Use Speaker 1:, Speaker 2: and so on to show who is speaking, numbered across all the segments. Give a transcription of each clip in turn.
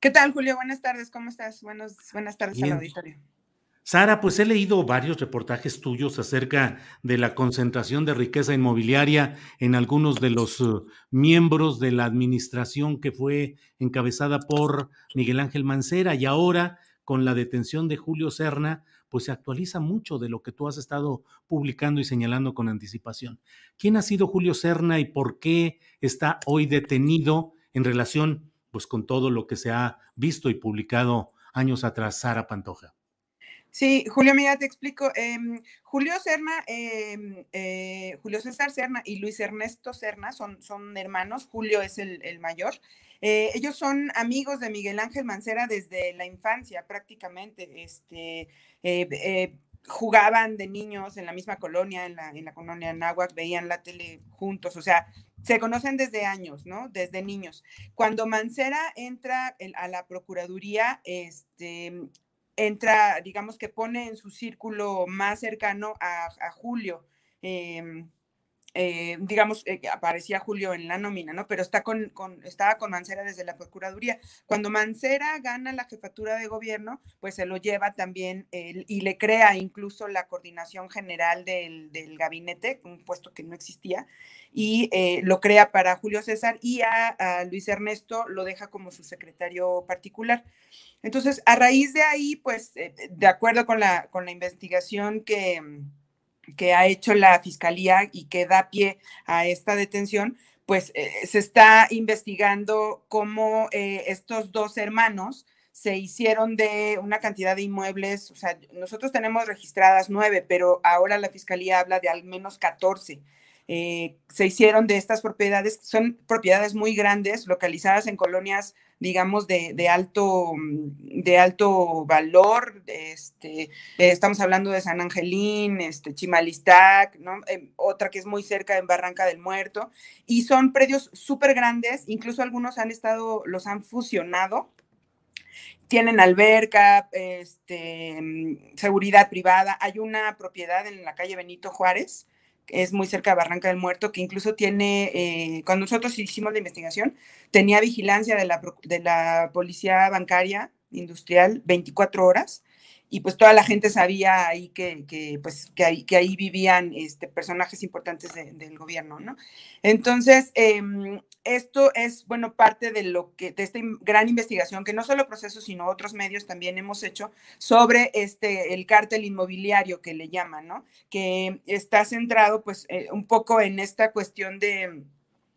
Speaker 1: ¿Qué tal, Julio? Buenas tardes, ¿cómo estás? Buenos, buenas tardes
Speaker 2: Bien.
Speaker 1: al auditorio.
Speaker 2: Sara, pues he leído varios reportajes tuyos acerca de la concentración de riqueza inmobiliaria en algunos de los uh, miembros de la administración que fue encabezada por Miguel Ángel Mancera y ahora con la detención de Julio Serna, pues se actualiza mucho de lo que tú has estado publicando y señalando con anticipación. ¿Quién ha sido Julio Serna y por qué está hoy detenido en relación pues con todo lo que se ha visto y publicado años atrás, Sara Pantoja?
Speaker 1: Sí, Julio, mira, te explico. Eh, Julio Serna, eh, eh, Julio César Serna y Luis Ernesto Serna son, son hermanos. Julio es el, mayor. Eh, ellos son amigos de Miguel Ángel Mancera desde la infancia, prácticamente. Este, jugaban de niños en la misma colonia, en la, en la colonia veían la tele juntos, o sea, se conocen desde años, ¿no? Desde niños. Cuando Mancera entra a la Procuraduría, este, entra, digamos que pone en su círculo más cercano a, Julio. Eh, eh, digamos, eh, aparecía Julio en la nómina, ¿no? Pero está con, con, estaba con Mancera desde la Procuraduría. Cuando Mancera gana la jefatura de gobierno, pues se lo lleva también y le crea incluso la coordinación general del, del gabinete, un puesto que no existía, y eh, lo crea para Julio César y a, a, Luis Ernesto lo deja como su secretario particular. Entonces, a raíz de ahí, pues, eh, de acuerdo con la, con la investigación que que ha hecho la fiscalía y que da pie a esta detención, pues eh, se está investigando cómo eh, estos dos hermanos se hicieron de una cantidad de inmuebles, o sea, nosotros tenemos registradas nueve, pero ahora la fiscalía habla de al menos 14. Eh, se hicieron de estas propiedades, son propiedades muy grandes, localizadas en colonias, digamos, de, alto, de alto valor. Este, estamos hablando de San Angelín, este, Chimalistac. Eh, otra que es muy cerca en Barranca del Muerto, y son predios súper grandes, incluso algunos han estado, los han fusionado tienen alberca, este, seguridad privada. Hay una propiedad en la calle Benito Juárez, es muy cerca de Barranca del Muerto, que incluso tiene, eh, cuando nosotros hicimos la investigación, tenía vigilancia de la, de la policía bancaria industrial 24 horas y pues toda la gente sabía ahí que, que pues, que, ahí, que ahí vivían este, personajes importantes de, del gobierno, ¿no? Entonces, eh, esto es, bueno, parte de lo que, de esta gran investigación que no solo procesos, sino otros medios también hemos hecho sobre este, el cártel inmobiliario que le llaman, ¿no? Que está centrado, pues, eh, un poco en esta cuestión de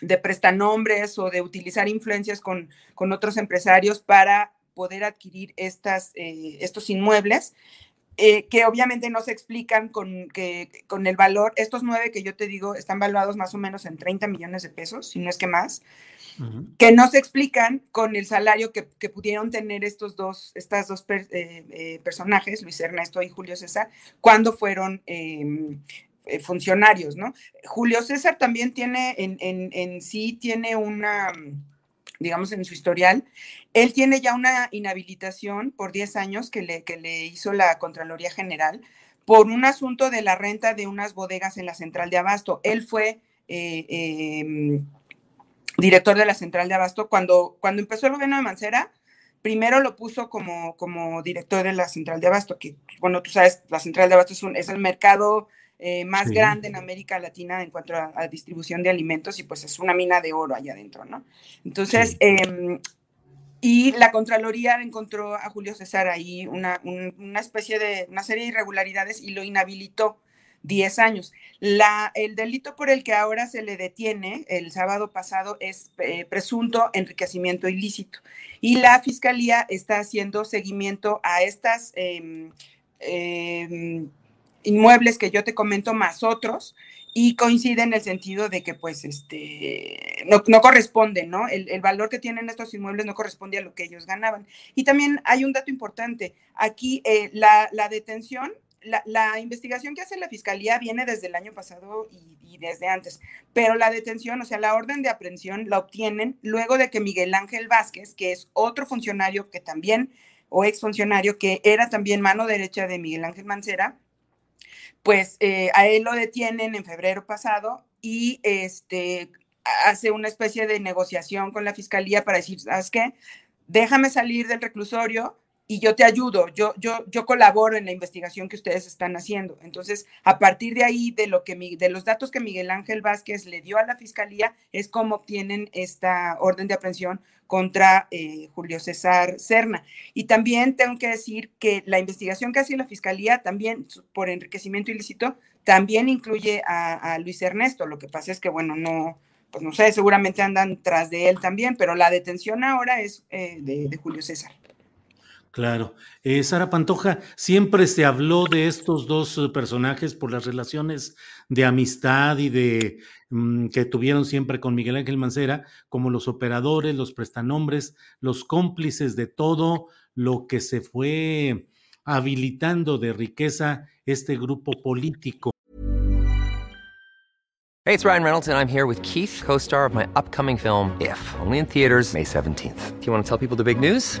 Speaker 1: de prestanombres o de utilizar influencias con, con otros empresarios para poder adquirir estas, eh, estos inmuebles, eh, que obviamente no se explican con, que, con el valor. Estos nueve que yo te digo están valuados más o menos en 30 millones de pesos, si no es que más, uh -huh. que no se explican con el salario que, que pudieron tener estos dos, estas dos per, eh, personajes, Luis Ernesto y Julio César, cuando fueron em, funcionarios, ¿no? Julio César también tiene en, en, en sí, tiene una digamos, en su historial. Él tiene ya una inhabilitación por 10 años que le, que le hizo la Contraloría General por un asunto de la renta de unas bodegas en la central de Abasto. Él fue eh, eh, director de la central de Abasto cuando, cuando empezó el gobierno de Mancera. primero lo puso como, como director de la central de abasto, que, bueno, tú sabes, la central de abasto es, un, es el mercado eh, más grande en América Latina en cuanto a, distribución de alimentos y pues es una mina de oro allá adentro, ¿no? Entonces, em, y la Contraloría encontró a Julio César ahí una, una especie de, una serie de irregularidades y lo inhabilitó 10 años. La, el delito por el que ahora se le detiene el sábado pasado es eh, presunto enriquecimiento ilícito y la fiscalía está haciendo seguimiento a estas em, em, inmuebles que yo te comento más otros y coincide en el sentido de que pues este no, no corresponde, ¿no? El, el, valor que tienen estos inmuebles no corresponde a lo que ellos ganaban. Y también hay un dato importante, aquí eh, la, la, detención la, investigación que hace la fiscalía viene desde el año pasado y, desde antes, pero la detención, o sea, la orden de aprehensión la obtienen luego de que Miguel Ángel Vázquez, que es otro funcionario que también, o exfuncionario, que era también mano derecha de Miguel Ángel Mancera, pues eh, a él lo detienen en febrero pasado y este hace una especie de negociación con la fiscalía para decir, ¿sabes qué? Déjame salir del reclusorio, y yo te ayudo, yo, yo, yo colaboro en la investigación que ustedes están haciendo. Entonces, a partir de ahí, de, lo que, de los datos que Miguel Ángel Vázquez le dio a la fiscalía, es cómo obtienen esta orden de aprehensión contra eh, Julio César Serna. Y también tengo que decir que la investigación que hace la fiscalía, también por enriquecimiento ilícito, también incluye a, Luis Ernesto. Lo que pasa es que, bueno, no, pues no sé, seguramente andan tras de él también, pero la detención ahora es eh, de Julio César.
Speaker 2: Claro. Eh, Sara Pantoja, siempre se habló de estos dos eh, personajes por las relaciones de amistad y de mm, que tuvieron siempre con Miguel Ángel Mancera, como los operadores, los prestanombres, los cómplices de todo lo que se fue habilitando de riqueza este grupo político.
Speaker 3: Hey, it's Ryan Reynolds and I'm here with Keith, co-star of my upcoming film If, only in theaters May 17th. Do you want to tell people the big news?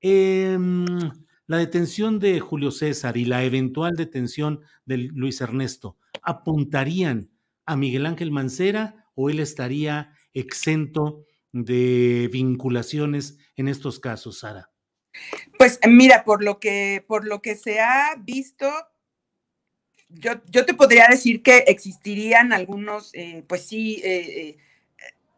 Speaker 2: Eh, la detención de Julio César y la eventual detención de Luis Ernesto apuntarían a Miguel Ángel Mancera o él estaría exento de vinculaciones en estos casos, Sara?
Speaker 1: Pues mira, por lo que, por lo que se ha visto, yo, yo te podría decir que existirían algunos, eh, pues sí, eh, eh,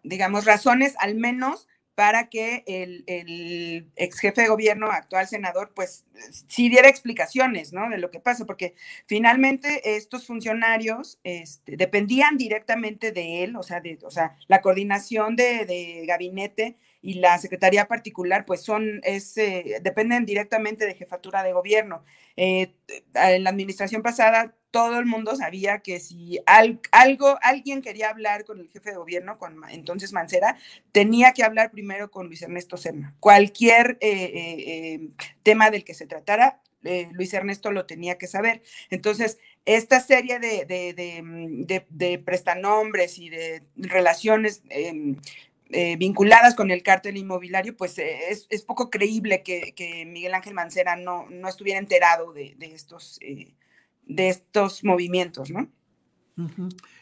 Speaker 1: digamos, razones al menos para que el, ex jefe de gobierno, actual senador, pues sí diera explicaciones, ¿no? De lo que pasa, porque finalmente estos funcionarios este, dependían directamente de él, o sea, de, o sea la coordinación de, gabinete y la secretaría particular, pues son, es, dependen directamente de jefatura de gobierno. en la administración pasada todo el mundo sabía que si algo, alguien quería hablar con el jefe de gobierno, con entonces Mancera, tenía que hablar primero con Luis Ernesto Serna. Cualquier eh, eh, eh, tema del que se tratara, Luis Ernesto lo tenía que saber. Entonces, esta serie de, prestanombres y de relaciones em, vinculadas con el cártel inmobiliario, pues es, poco creíble que, Miguel Ángel Mancera no, no estuviera enterado de, estos de estos movimientos, ¿no?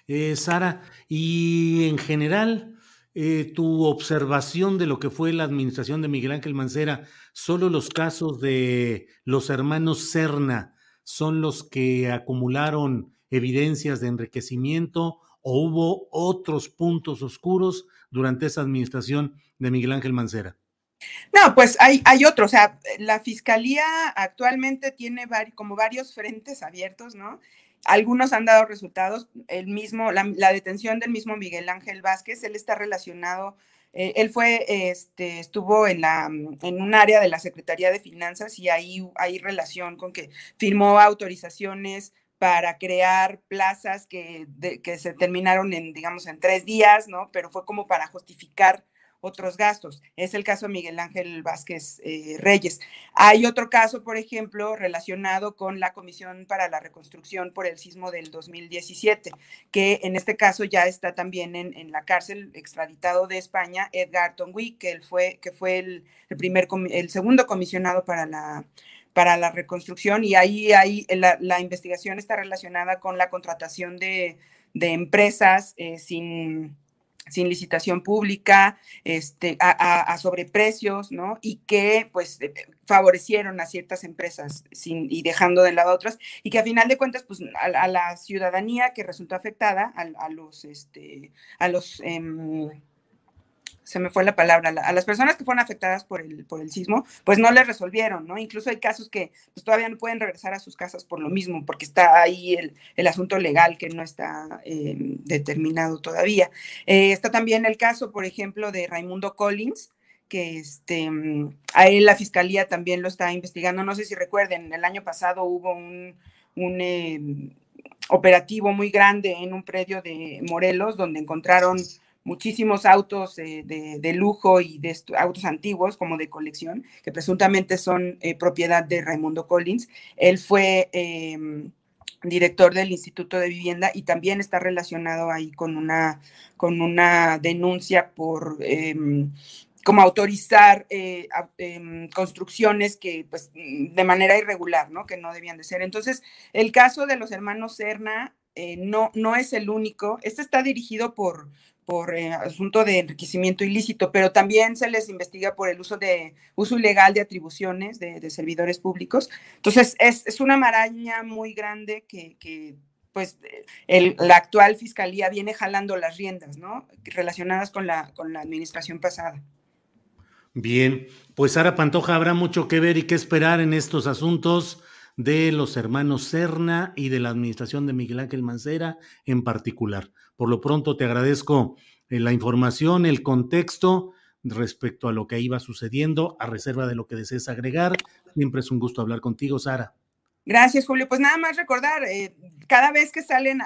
Speaker 2: Eh, Sara, y en general, eh, tu observación de lo que fue la administración de Miguel Ángel Mancera, solo los casos de los hermanos Serna son los que acumularon evidencias de enriquecimiento o hubo otros puntos oscuros durante esa administración de Miguel Ángel Mancera?
Speaker 1: No, pues hay, hay otro, o sea, la fiscalía actualmente tiene como varios frentes abiertos, ¿no? Algunos han dado resultados, el mismo, la, detención del mismo Miguel Ángel Vázquez, él está relacionado, eh, él fue, este, estuvo en, la, en un área de la Secretaría de Finanzas y ahí hay relación con que firmó autorizaciones para crear plazas que, que se terminaron en, digamos, en tres días, ¿no? Pero fue como para justificar otros gastos. Es el caso de Miguel Ángel Vázquez eh, Reyes. Hay otro caso, por ejemplo, relacionado con la Comisión para la Reconstrucción por el sismo del 2017, que en este caso ya está también en, la cárcel extraditado de España, Edgar Tongui, que él fue, que fue el, primer, el segundo comisionado para la para la reconstrucción y ahí, ahí la, investigación está relacionada con la contratación de, empresas eh, sin, sin licitación pública, este, a, sobreprecios, ¿no? Y que pues eh, favorecieron a ciertas empresas sin, y dejando de lado a otras, y que a final de cuentas, pues a, la ciudadanía que resultó afectada, a, los, este, a los em, se me fue la palabra, a las personas que fueron afectadas por el, por el sismo, pues no les resolvieron, ¿no? Incluso hay casos que pues, todavía no pueden regresar a sus casas por lo mismo, porque está ahí el, asunto legal que no está eh, determinado todavía. Eh, está también el caso, por ejemplo, de Raimundo Collins, que este, la fiscalía también lo está investigando. No sé si recuerden, el año pasado hubo un, un eh, operativo muy grande en un predio de Morelos donde encontraron muchísimos autos de, lujo y autos antiguos como de colección, que presuntamente son eh, propiedad de Raimundo Collins. Él fue em, director del Instituto de Vivienda y también está relacionado ahí con una, con una denuncia por... Em, como autorizar eh, em, construcciones que, pues, de manera irregular, ¿no? Que no debían de ser. Entonces, el caso de los hermanos Serna eh, no, no es el único. Este está dirigido por, por eh, asunto de enriquecimiento ilícito, pero también se les investiga por el uso de uso ilegal de atribuciones de, servidores públicos. Entonces, es, una maraña muy grande que, pues la actual fiscalía viene jalando las riendas, ¿no? Relacionadas con la, con la administración pasada.
Speaker 2: Bien, pues Sara Pantoja, habrá mucho que ver y que esperar en estos asuntos de los hermanos Serna y de la administración de Miguel Ángel Mancera en particular. Por lo pronto te agradezco eh, la información, el contexto respecto a lo que iba sucediendo, a reserva de lo que desees agregar. Siempre es un gusto hablar contigo, Sara.
Speaker 1: Gracias, Julio. Pues nada más recordar, eh, cada vez que salen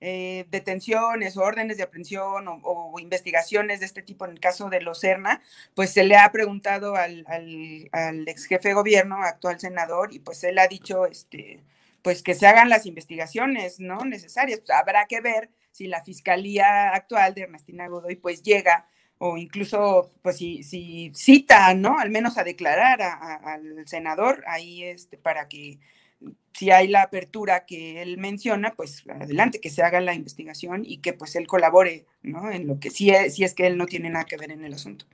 Speaker 1: eh, detenciones o órdenes de aprehensión o, investigaciones de este tipo, en el caso de los CERNA, pues se le ha preguntado al, al, ex jefe de gobierno, actual senador, y pues él ha dicho, este, pues que se hagan las investigaciones, ¿no? Necesarias. Pues habrá que ver si la fiscalía actual de Ernestina Godoy pues llega o incluso pues si, si cita, ¿no? Al menos a declarar al senador ahí este, para que si hay la apertura que él menciona, pues adelante, que se haga la investigación y que pues él colabore, ¿no? En lo que sí es, si es que él no tiene nada que ver en el asunto.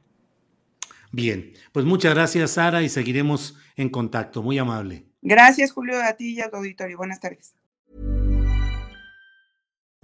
Speaker 2: Bien, pues muchas gracias Sara y seguiremos en contacto, muy amable.
Speaker 1: Gracias Julio, a ti y a tu auditorio. Buenas tardes.